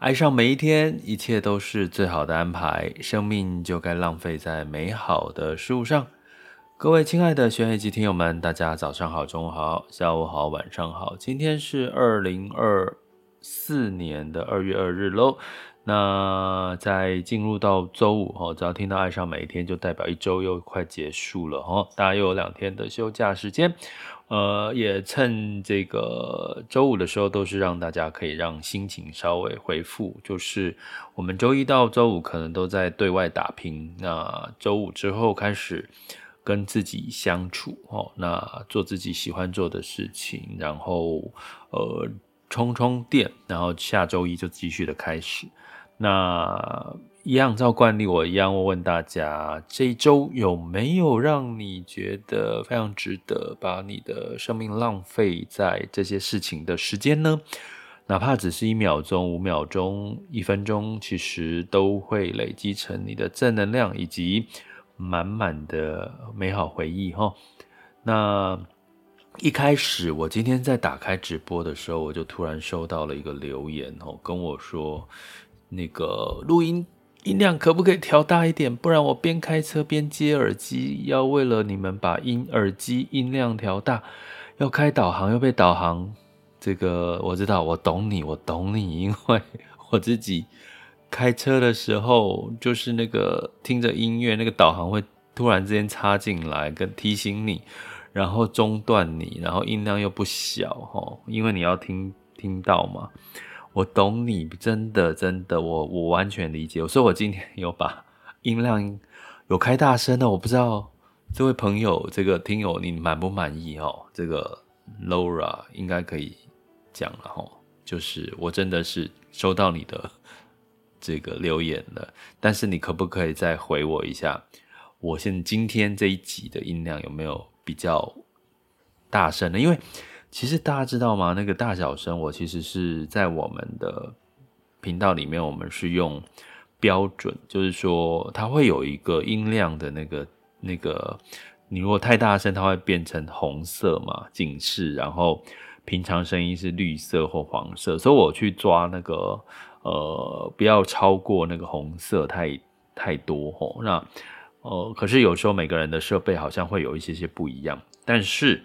爱上每一天，一切都是最好的安排。生命就该浪费在美好的事物上。各位亲爱的学员及听友们，大家早上好，中午好，下午好，晚上好。今天是二零二四年的二月二日喽。那在进入到周五哈，只要听到爱上每一天，就代表一周又快结束了哈，大家又有两天的休假时间。呃，也趁这个周五的时候，都是让大家可以让心情稍微恢复。就是我们周一到周五可能都在对外打拼，那周五之后开始跟自己相处哦，那做自己喜欢做的事情，然后呃充充电，然后下周一就继续的开始。那一样照惯例，我一样问问大家，这一周有没有让你觉得非常值得把你的生命浪费在这些事情的时间呢？哪怕只是一秒钟、五秒钟、一分钟，其实都会累积成你的正能量以及满满的美好回忆哈。那一开始，我今天在打开直播的时候，我就突然收到了一个留言哦，跟我说。那个录音音量可不可以调大一点？不然我边开车边接耳机，要为了你们把音耳机音量调大，要开导航又被导航。这个我知道，我懂你，我懂你，因为我自己开车的时候，就是那个听着音乐，那个导航会突然之间插进来，跟提醒你，然后中断你，然后音量又不小哈，因为你要听听到嘛。我懂你，真的真的，我我完全理解。所以我今天有把音量有开大声的，我不知道这位朋友这个听友你满不满意哦？这个 Laura 应该可以讲了哈，就是我真的是收到你的这个留言了，但是你可不可以再回我一下？我现今天这一集的音量有没有比较大声呢？因为其实大家知道吗？那个大小声，我其实是在我们的频道里面，我们是用标准，就是说它会有一个音量的那个那个，你如果太大声，它会变成红色嘛，警示，然后平常声音是绿色或黄色，所以我去抓那个呃，不要超过那个红色太太多吼。那呃，可是有时候每个人的设备好像会有一些些不一样，但是。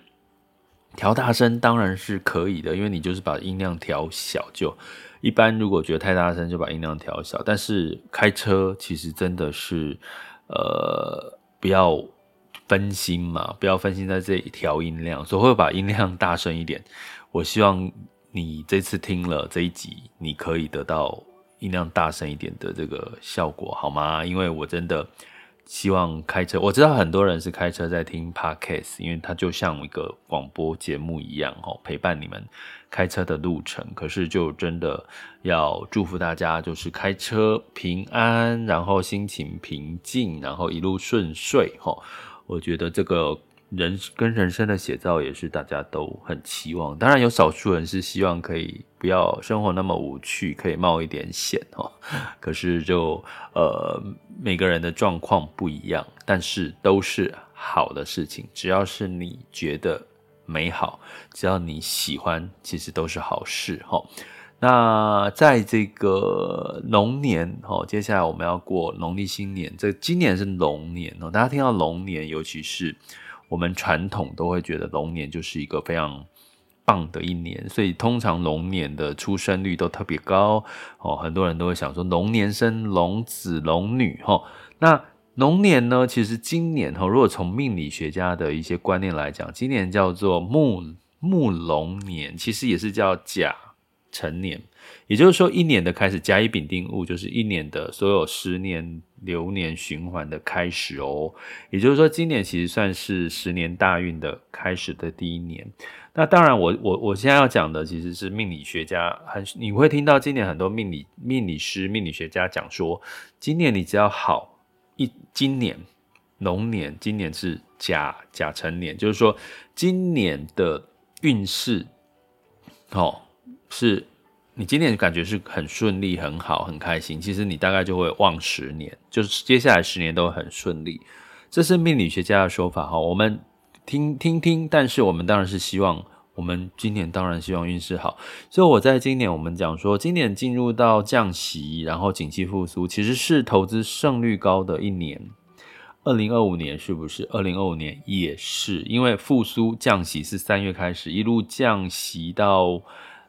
调大声当然是可以的，因为你就是把音量调小就。一般如果觉得太大声，就把音量调小。但是开车其实真的是，呃，不要分心嘛，不要分心在这一调音量，所以会把音量大声一点。我希望你这次听了这一集，你可以得到音量大声一点的这个效果，好吗？因为我真的。希望开车，我知道很多人是开车在听 Podcast，因为它就像一个广播节目一样，哦陪伴你们开车的路程。可是就真的要祝福大家，就是开车平安，然后心情平静，然后一路顺遂。我觉得这个。人跟人生的写照也是大家都很期望，当然有少数人是希望可以不要生活那么无趣，可以冒一点险哦。可是就呃每个人的状况不一样，但是都是好的事情，只要是你觉得美好，只要你喜欢，其实都是好事哈。那在这个龙年哈，接下来我们要过农历新年，这今年是龙年哦，大家听到龙年，尤其是。我们传统都会觉得龙年就是一个非常棒的一年，所以通常龙年的出生率都特别高哦。很多人都会想说，龙年生龙子龙女哈。那龙年呢，其实今年哈，如果从命理学家的一些观念来讲，今年叫做木木龙年，其实也是叫甲成年。也就是说，一年的开始，甲乙丙丁戊就是一年的所有十年流年循环的开始哦。也就是说，今年其实算是十年大运的开始的第一年。那当然我，我我我现在要讲的其实是命理学家，很你会听到今年很多命理命理师、命理学家讲说，今年你只要好一，今年龙年，今年是甲甲辰年，就是说今年的运势，哦，是你今年感觉是很顺利、很好、很开心，其实你大概就会旺十年，就是接下来十年都很顺利，这是命理学家的说法哈，我们。听听听，但是我们当然是希望，我们今年当然希望运势好。所以我在今年我们讲说，今年进入到降息，然后景气复苏，其实是投资胜率高的一年。二零二五年是不是？二零二五年也是，因为复苏降息是三月开始，一路降息到。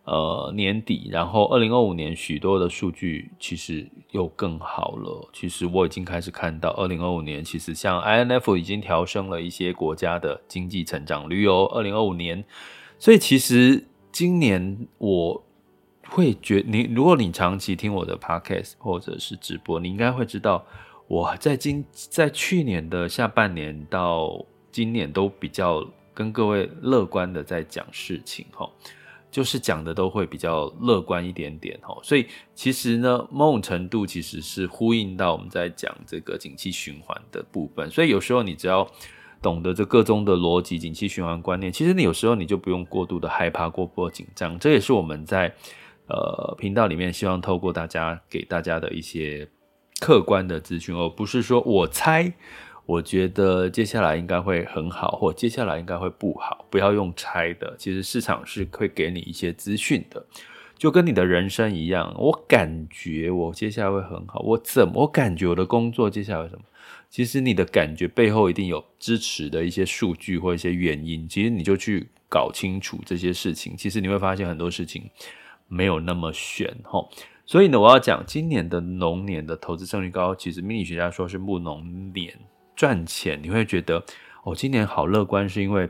呃，年底，然后二零二五年许多的数据其实又更好了。其实我已经开始看到，二零二五年其实像 INF 已经调升了一些国家的经济成长率哦。二零二五年，所以其实今年我会觉，你如果你长期听我的 Podcast 或者是直播，你应该会知道，我在今在去年的下半年到今年都比较跟各位乐观的在讲事情哈。就是讲的都会比较乐观一点点哦，所以其实呢，某种程度其实是呼应到我们在讲这个景气循环的部分。所以有时候你只要懂得这个中的逻辑、景气循环观念，其实你有时候你就不用过度的害怕、过度紧张。这也是我们在呃频道里面希望透过大家给大家的一些客观的资讯，而不是说我猜。我觉得接下来应该会很好，或接下来应该会不好，不要用猜的。其实市场是会给你一些资讯的，就跟你的人生一样。我感觉我接下来会很好，我怎么感觉我的工作接下来什么？其实你的感觉背后一定有支持的一些数据或一些原因。其实你就去搞清楚这些事情，其实你会发现很多事情没有那么玄齁。所以呢，我要讲今年的龙年的投资胜率高，其实命理学家说是木龙年。赚钱你会觉得我、哦、今年好乐观，是因为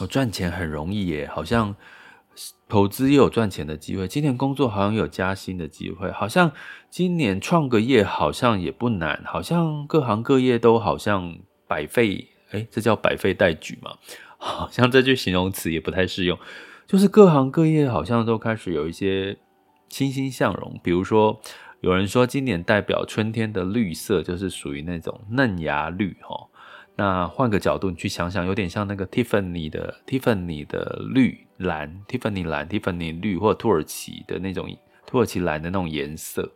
我赚钱很容易耶，好像投资也有赚钱的机会。今年工作好像有加薪的机会，好像今年创个业好像也不难，好像各行各业都好像百废，诶，这叫百废待举嘛？好像这句形容词也不太适用，就是各行各业好像都开始有一些欣欣向荣，比如说。有人说，今年代表春天的绿色就是属于那种嫩芽绿哈。那换个角度，你去想想，有点像那个 Tiffany 的 Tiffany 的绿蓝，Tiffany 蓝，Tiffany 绿，或土耳其的那种土耳其蓝的那种颜色，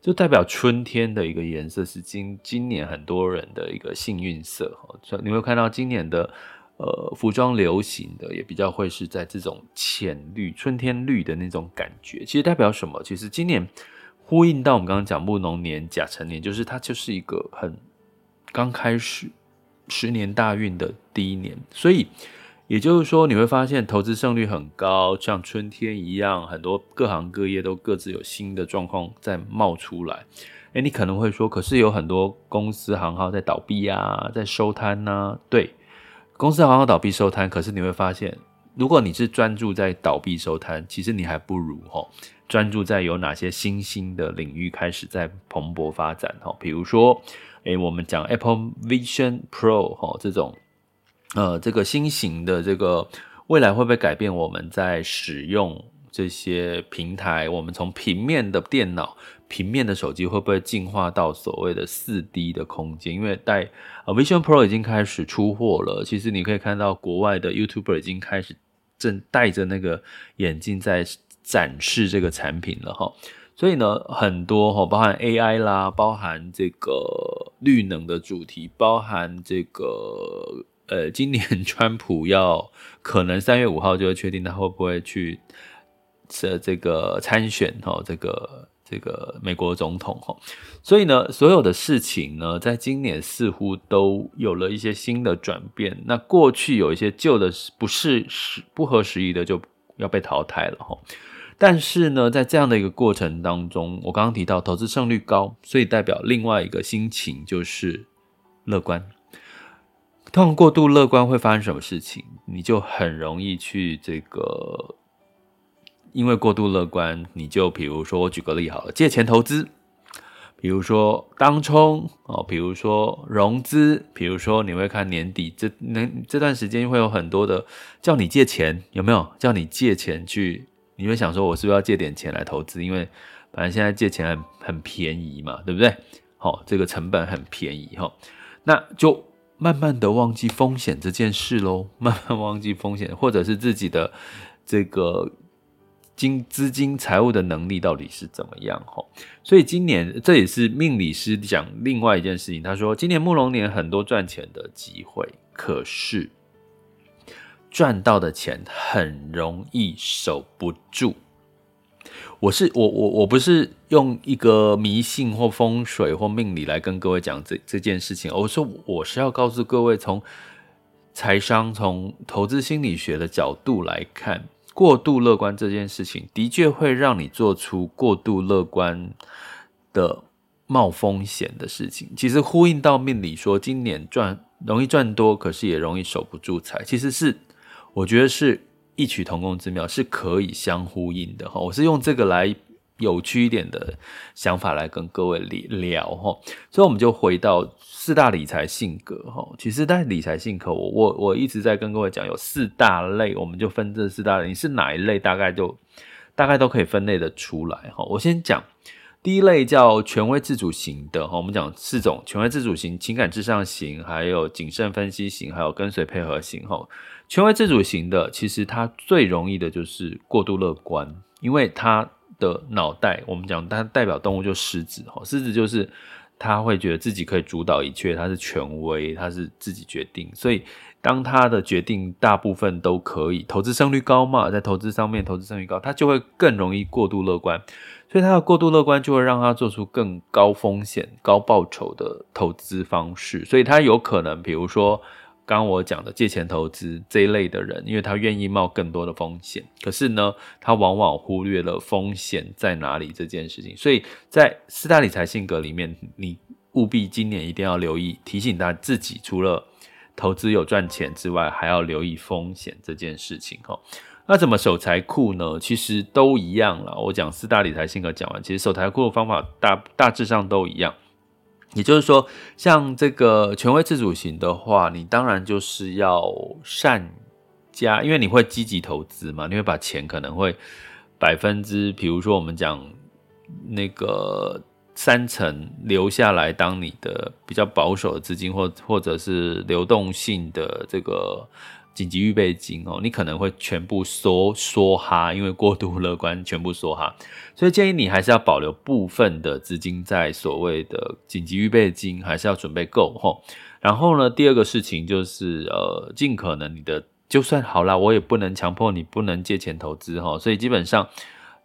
就代表春天的一个颜色，是今今年很多人的一个幸运色哈。所以你会看到今年的呃服装流行的也比较会是在这种浅绿、春天绿的那种感觉。其实代表什么？其实今年。呼应到我们刚刚讲木龙年甲辰年，就是它就是一个很刚开始十年大运的第一年，所以也就是说你会发现投资胜率很高，像春天一样，很多各行各业都各自有新的状况在冒出来。诶，你可能会说，可是有很多公司行号在倒闭啊，在收摊呐、啊。对，公司行号倒闭收摊，可是你会发现，如果你是专注在倒闭收摊，其实你还不如齁。专注在有哪些新兴的领域开始在蓬勃发展哈，比如说，诶，我们讲 Apple Vision Pro 哈，这种，呃，这个新型的这个未来会不会改变我们在使用这些平台？我们从平面的电脑、平面的手机会不会进化到所谓的四 D 的空间？因为带 Vision Pro 已经开始出货了，其实你可以看到国外的 YouTuber 已经开始正戴着那个眼镜在。展示这个产品了哈，所以呢，很多哈，包含 AI 啦，包含这个绿能的主题，包含这个呃，今年川普要可能三月五号就会确定他会不会去这这个参选哈，这个这个美国总统哈，所以呢，所有的事情呢，在今年似乎都有了一些新的转变。那过去有一些旧的不是不合时宜的，就要被淘汰了哈。但是呢，在这样的一个过程当中，我刚刚提到投资胜率高，所以代表另外一个心情就是乐观。通常过度乐观会发生什么事情？你就很容易去这个因为过度乐观，你就比如说我举个例好了，借钱投资，比如说当冲哦，比如说融资，比如说你会看年底这那这段时间会有很多的叫你借钱，有没有叫你借钱去？你会想说，我是不是要借点钱来投资？因为反正现在借钱很很便宜嘛，对不对？好、哦，这个成本很便宜哈、那就慢慢的忘记风险这件事喽，慢慢忘记风险，或者是自己的这个金资金财务的能力到底是怎么样哈？所以今年这也是命理师讲另外一件事情，他说今年木龙年很多赚钱的机会，可是。赚到的钱很容易守不住。我是我我我不是用一个迷信或风水或命理来跟各位讲这这件事情，我说我是要告诉各位，从财商、从投资心理学的角度来看，过度乐观这件事情的确会让你做出过度乐观的冒风险的事情。其实呼应到命理说，今年赚容易赚多，可是也容易守不住财，其实是。我觉得是异曲同工之妙，是可以相呼应的哈。我是用这个来有趣一点的想法来跟各位聊哈。所以我们就回到四大理财性格哈。其实，在理财性格，我我我一直在跟各位讲，有四大类，我们就分这四大类。你是哪一类，大概就大概都可以分类的出来哈。我先讲第一类叫权威自主型的哈。我们讲四种：权威自主型、情感至上型、还有谨慎分析型、还有跟随配合型哈。权威自主型的，其实他最容易的就是过度乐观，因为他的脑袋，我们讲它代表动物就狮子，哈，狮子就是他会觉得自己可以主导一切，他是权威，他是自己决定，所以当他的决定大部分都可以，投资胜率高嘛，在投资上面投资胜率高，他就会更容易过度乐观，所以他的过度乐观就会让他做出更高风险、高报酬的投资方式，所以他有可能，比如说。刚刚我讲的借钱投资这一类的人，因为他愿意冒更多的风险，可是呢，他往往忽略了风险在哪里这件事情。所以在四大理财性格里面，你务必今年一定要留意，提醒他自己，除了投资有赚钱之外，还要留意风险这件事情。哈，那怎么守财库呢？其实都一样啦。我讲四大理财性格讲完，其实守财库的方法大大致上都一样。也就是说，像这个权威自主型的话，你当然就是要善加，因为你会积极投资嘛，你会把钱可能会百分之，比如说我们讲那个三成留下来当你的比较保守的资金，或或者是流动性的这个。紧急预备金哦，你可能会全部梭梭哈，因为过度乐观，全部梭哈，所以建议你还是要保留部分的资金在所谓的紧急预备金，还是要准备够吼。然后呢，第二个事情就是呃，尽可能你的就算好啦，我也不能强迫你不能借钱投资哈，所以基本上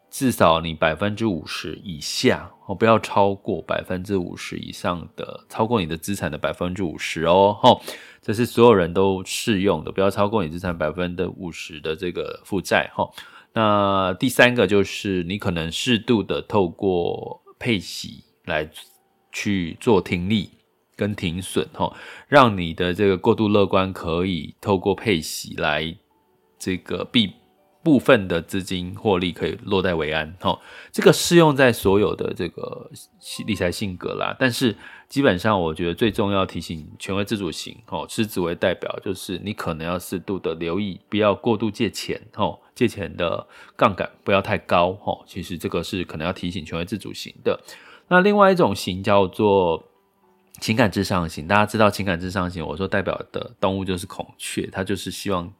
至少你百分之五十以下哦，不要超过百分之五十以上的，超过你的资产的百分之五十哦，这是所有人都适用的，不要超过你资产百分之五十的这个负债哈。那第三个就是你可能适度的透过配息来去做停利跟停损哈，让你的这个过度乐观可以透过配息来这个避。部分的资金获利可以落袋为安，哈，这个适用在所有的这个理财性格啦。但是基本上，我觉得最重要提醒权威自主型，哈，狮子为代表，就是你可能要适度的留意，不要过度借钱，哈，借钱的杠杆不要太高，哈。其实这个是可能要提醒权威自主型的。那另外一种型叫做情感至上型，大家知道情感至上型，我说代表的动物就是孔雀，它就是希望。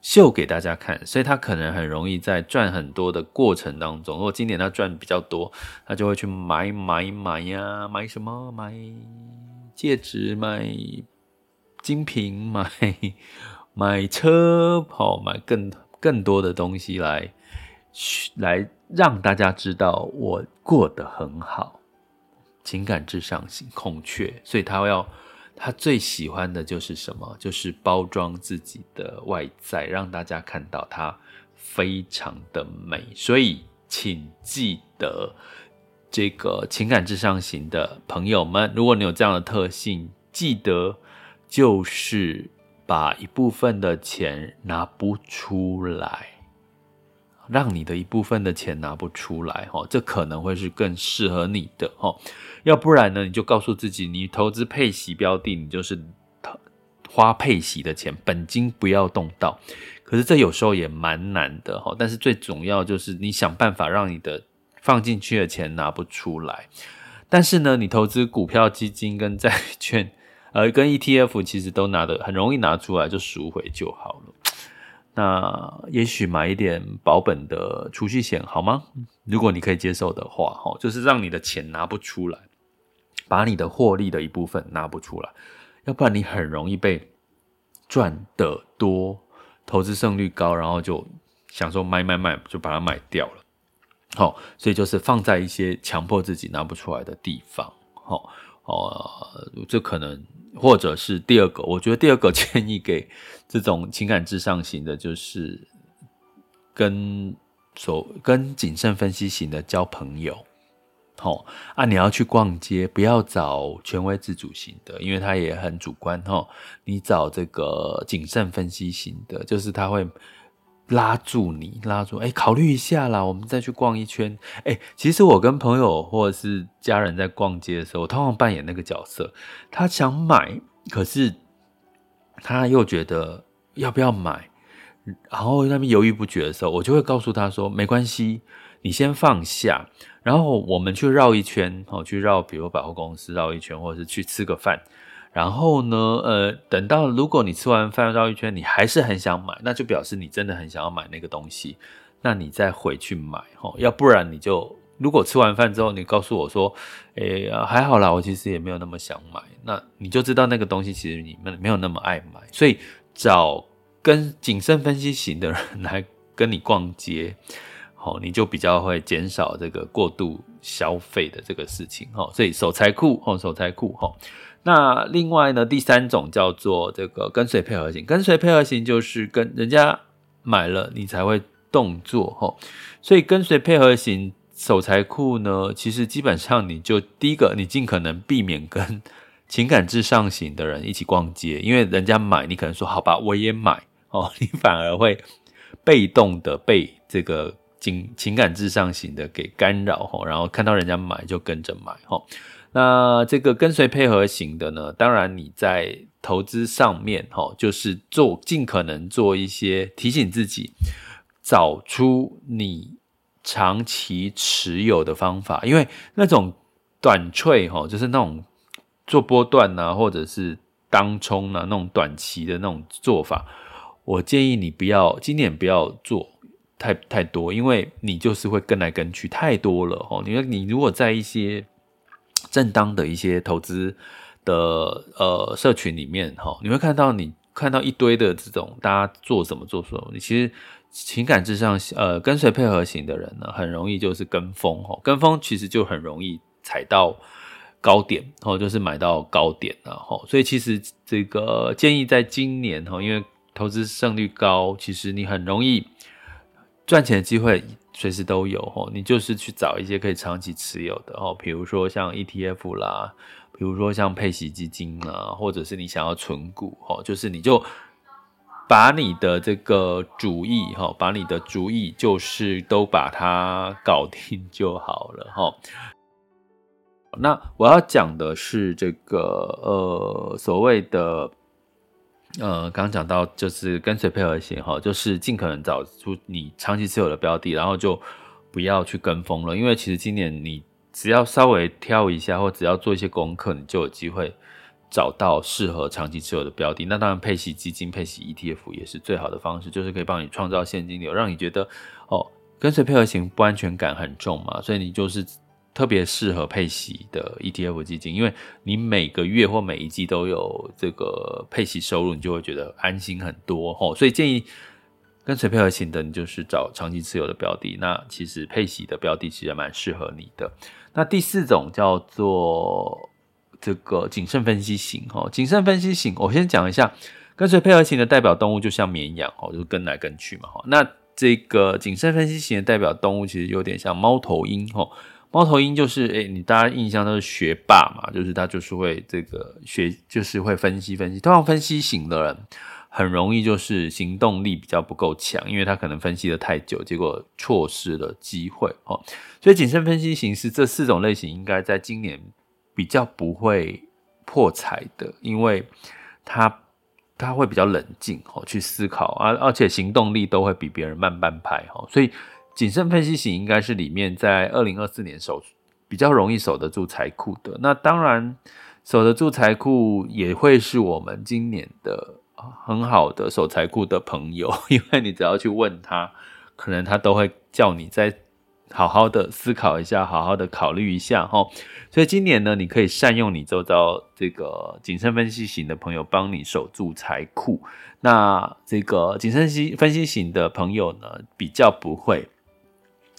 秀给大家看，所以他可能很容易在赚很多的过程当中，如果今年他赚比较多，他就会去买买买呀，买什么？买戒指，买精品，买买车，好，买更更多的东西来来让大家知道我过得很好，情感至上型孔雀，所以他要。他最喜欢的就是什么？就是包装自己的外在，让大家看到他非常的美。所以，请记得这个情感至上型的朋友们，如果你有这样的特性，记得就是把一部分的钱拿不出来，让你的一部分的钱拿不出来，哈，这可能会是更适合你的，哈。要不然呢，你就告诉自己，你投资配息标的，你就是花配息的钱，本金不要动到。可是这有时候也蛮难的，哈。但是最重要就是你想办法让你的放进去的钱拿不出来。但是呢，你投资股票基金跟债券，呃，跟 ETF 其实都拿的很容易拿出来，就赎回就好了。那也许买一点保本的储蓄险好吗？如果你可以接受的话，哈，就是让你的钱拿不出来，把你的获利的一部分拿不出来，要不然你很容易被赚得多、投资胜率高，然后就想说卖卖卖，就把它卖掉了。好，所以就是放在一些强迫自己拿不出来的地方，好，哦这可能。或者是第二个，我觉得第二个 建议给这种情感至上型的，就是跟所跟谨慎分析型的交朋友。哦、啊，你要去逛街，不要找权威自主型的，因为他也很主观。哦，你找这个谨慎分析型的，就是他会。拉住你，拉住，哎、考虑一下啦，我们再去逛一圈。哎、其实我跟朋友或者是家人在逛街的时候，我通常扮演那个角色。他想买，可是他又觉得要不要买，然后那边犹豫不决的时候，我就会告诉他说：“没关系，你先放下，然后我们去绕一圈，哦，去绕，比如百货公司绕一圈，或者是去吃个饭。”然后呢，呃，等到如果你吃完饭绕一圈，你还是很想买，那就表示你真的很想要买那个东西，那你再回去买齁，要不然你就如果吃完饭之后你告诉我说，诶，还好啦，我其实也没有那么想买，那你就知道那个东西其实你们没有那么爱买，所以找跟谨慎分析型的人来跟你逛街，齁，你就比较会减少这个过度消费的这个事情，齁，所以守财库，齁，守财库，齁。那另外呢，第三种叫做这个跟随配合型，跟随配合型就是跟人家买了你才会动作，所以跟随配合型守财库呢，其实基本上你就第一个，你尽可能避免跟情感至上型的人一起逛街，因为人家买，你可能说好吧，我也买。哦，你反而会被动的被这个情情感至上型的给干扰，然后看到人家买就跟着买。那这个跟随配合型的呢，当然你在投资上面哈，就是做尽可能做一些提醒自己，找出你长期持有的方法，因为那种短脆哈，就是那种做波段呐，或者是当冲啊，那种短期的那种做法，我建议你不要今年不要做太太多，因为你就是会跟来跟去太多了哈。你你如果在一些正当的一些投资的呃社群里面哈，你会看到你看到一堆的这种大家做什么做什么，你其实情感至上呃跟随配合型的人呢，很容易就是跟风哈，跟风其实就很容易踩到高点哦，就是买到高点了哈，所以其实这个建议在今年哈，因为投资胜率高，其实你很容易赚钱的机会。随时都有哦，你就是去找一些可以长期持有的哦，比如说像 ETF 啦，比如说像配息基金啦，或者是你想要存股哦，就是你就把你的这个主意哈，把你的主意就是都把它搞定就好了哈。那我要讲的是这个呃所谓的。呃，刚讲到就是跟随配合型哈，就是尽可能找出你长期持有的标的，然后就不要去跟风了。因为其实今年你只要稍微挑一下，或只要做一些功课，你就有机会找到适合长期持有的标的。那当然，配息基金、配息 ETF 也是最好的方式，就是可以帮你创造现金流，让你觉得哦，跟随配合型不安全感很重嘛，所以你就是。特别适合配息的 ETF 基金，因为你每个月或每一季都有这个配息收入，你就会觉得安心很多吼。所以建议跟随配合型的，你就是找长期持有的标的。那其实配息的标的其实蛮适合你的。那第四种叫做这个谨慎分析型哈，谨慎分析型，我先讲一下跟随配合型的代表动物，就像绵羊哦，就跟来跟去嘛哈。那这个谨慎分析型的代表动物其实有点像猫头鹰吼。猫头鹰就是，诶、你大家印象都是学霸嘛，就是他就是会这个学，就是会分析分析。通常分析型的人很容易就是行动力比较不够强，因为他可能分析得太久，结果错失了机会哦。所以谨慎分析型是这四种类型，应该在今年比较不会破财的，因为他他会比较冷静哦，去思考啊，而且行动力都会比别人慢半拍哦。所以谨慎分析型应该是里面在二零二四年守比较容易守得住财库的。那当然守得住财库也会是我们今年的。很好的守财库的朋友，因为你只要去问他，可能他都会叫你再好好的思考一下，好好的考虑一下哈。所以今年呢，你可以善用你周遭这个谨慎分析型的朋友，帮你守住财库。那这个谨慎分析型的朋友呢，比较不会。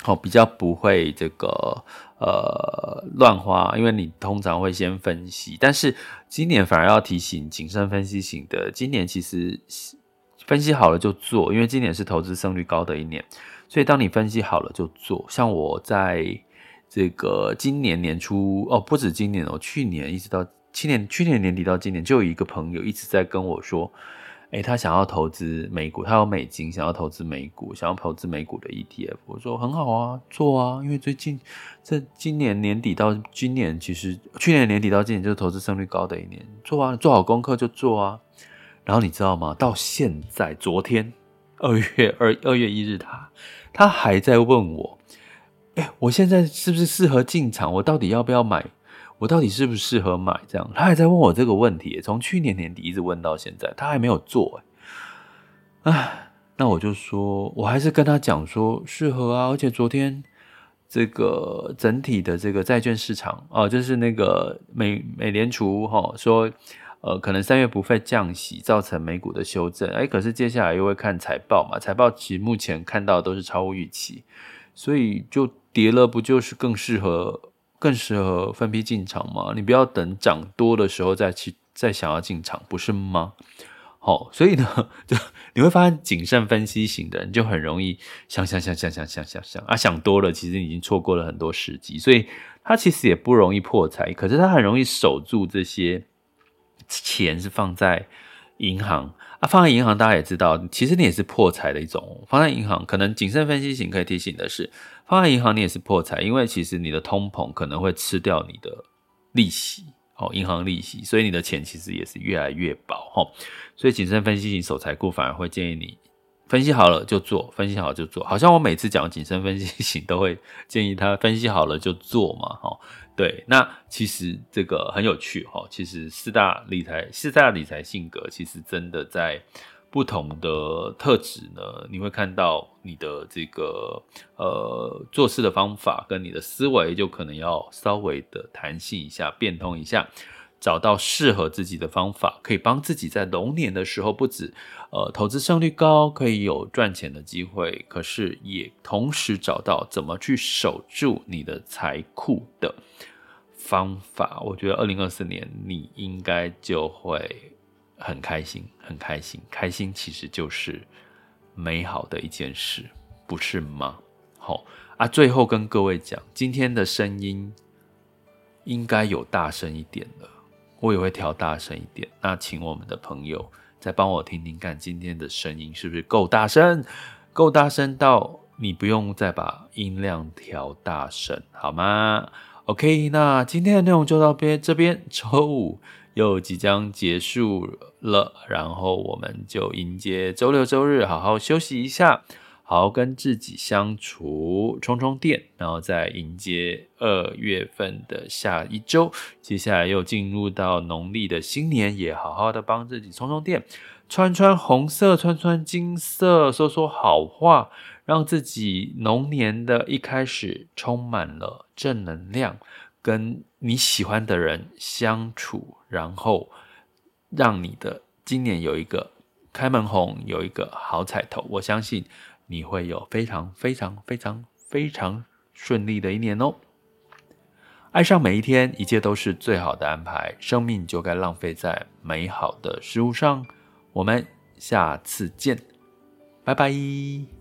好，比较不会这个呃乱花，因为你通常会先分析。但是今年反而要提醒谨慎分析型的，今年其实分析好了就做，因为今年是投资胜率高的一年，所以当你分析好了就做。像我在这个今年年初哦，不止今年哦，去年一直到去年去年年底到今年，就有一个朋友一直在跟我说。诶，他想要投资美股，他有美金，想要投资美股，想要投资美股的 ETF。我说很好啊，做啊，因为最近这今年年底到今年，其实去年年底到今年就是投资胜率高的一年，做啊，做好功课就做啊。然后你知道吗？到现在，昨天二月二二月一日他，他他还在问我，诶，我现在是不是适合进场？我到底要不要买？我到底适不适合买？这样，他还在问我这个问题，从去年年底一直问到现在，他还没有做。哎，那我就说，我还是跟他讲说适合啊，而且昨天这个整体的这个债券市场哦，就是那个美美联储哈说，呃，可能三月不会降息，造成美股的修正。哎，可是接下来又会看财报嘛，财报其实目前看到都是超乎预期，所以就跌了，不就是更适合？更适合分批进场吗？你不要等涨多的时候再去再想要进场，不是吗？好，所以呢，就你会发现谨慎分析型的人就很容易想想想想想想想想啊，想多了，其实已经错过了很多时机，所以他其实也不容易破财，可是他很容易守住这些钱是放在银行啊，放在银行大家也知道，其实你也是破财的一种，放在银行可能谨慎分析型可以提醒的是。放在银行你也是破财，因为其实你的通膨可能会吃掉你的利息，哦，银行利息，所以你的钱其实也是越来越薄，哈。所以谨慎分析型守财库反而会建议你分析好了就做，分析好就做。好像我每次讲谨慎分析型都会建议他分析好了就做嘛，哈。对，那其实这个很有趣，哈。其实四大理财四大理财性格其实真的在。不同的特质呢，你会看到你的这个呃做事的方法跟你的思维就可能要稍微的弹性一下，变通一下，找到适合自己的方法，可以帮自己在龙年的时候不止呃投资胜率高，可以有赚钱的机会，可是也同时找到怎么去守住你的财库的方法。我觉得二零二四年你应该就会。很开心，很开心，开心其实就是美好的一件事，不是吗？好啊，最后跟各位讲，今天的声音应该有大声一点了，我也会调大声一点。那请我们的朋友再帮我听听看，今天的声音是不是够大声？够大声到你不用再把音量调大声，好吗？OK，那今天的内容就到边这边，周五。又即将结束了，然后我们就迎接周六周日，好好休息一下，好好跟自己相处，充充电，然后再迎接二月份的下一周。接下来又进入到农历的新年，也好好的帮自己充充电，穿穿红色，穿穿金色，说说好话，让自己龙年的一开始充满了正能量。跟你喜欢的人相处，然后让你的今年有一个开门红，有一个好彩头。我相信你会有非常非常非常非常顺利的一年哦。爱上每一天，一切都是最好的安排。生命就该浪费在美好的事物上。我们下次见，拜拜。